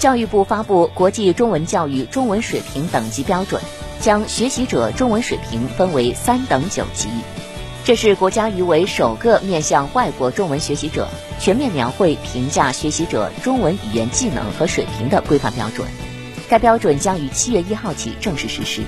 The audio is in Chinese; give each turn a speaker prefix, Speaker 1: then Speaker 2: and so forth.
Speaker 1: 教育部发布国际中文教育中文水平等级标准将学习者中文水平分为三等九级。这是国家于为首个面向外国中文学习者全面描绘评价学习者中文语言技能和水平的规范标准。该标准将于七月一号起正式实施。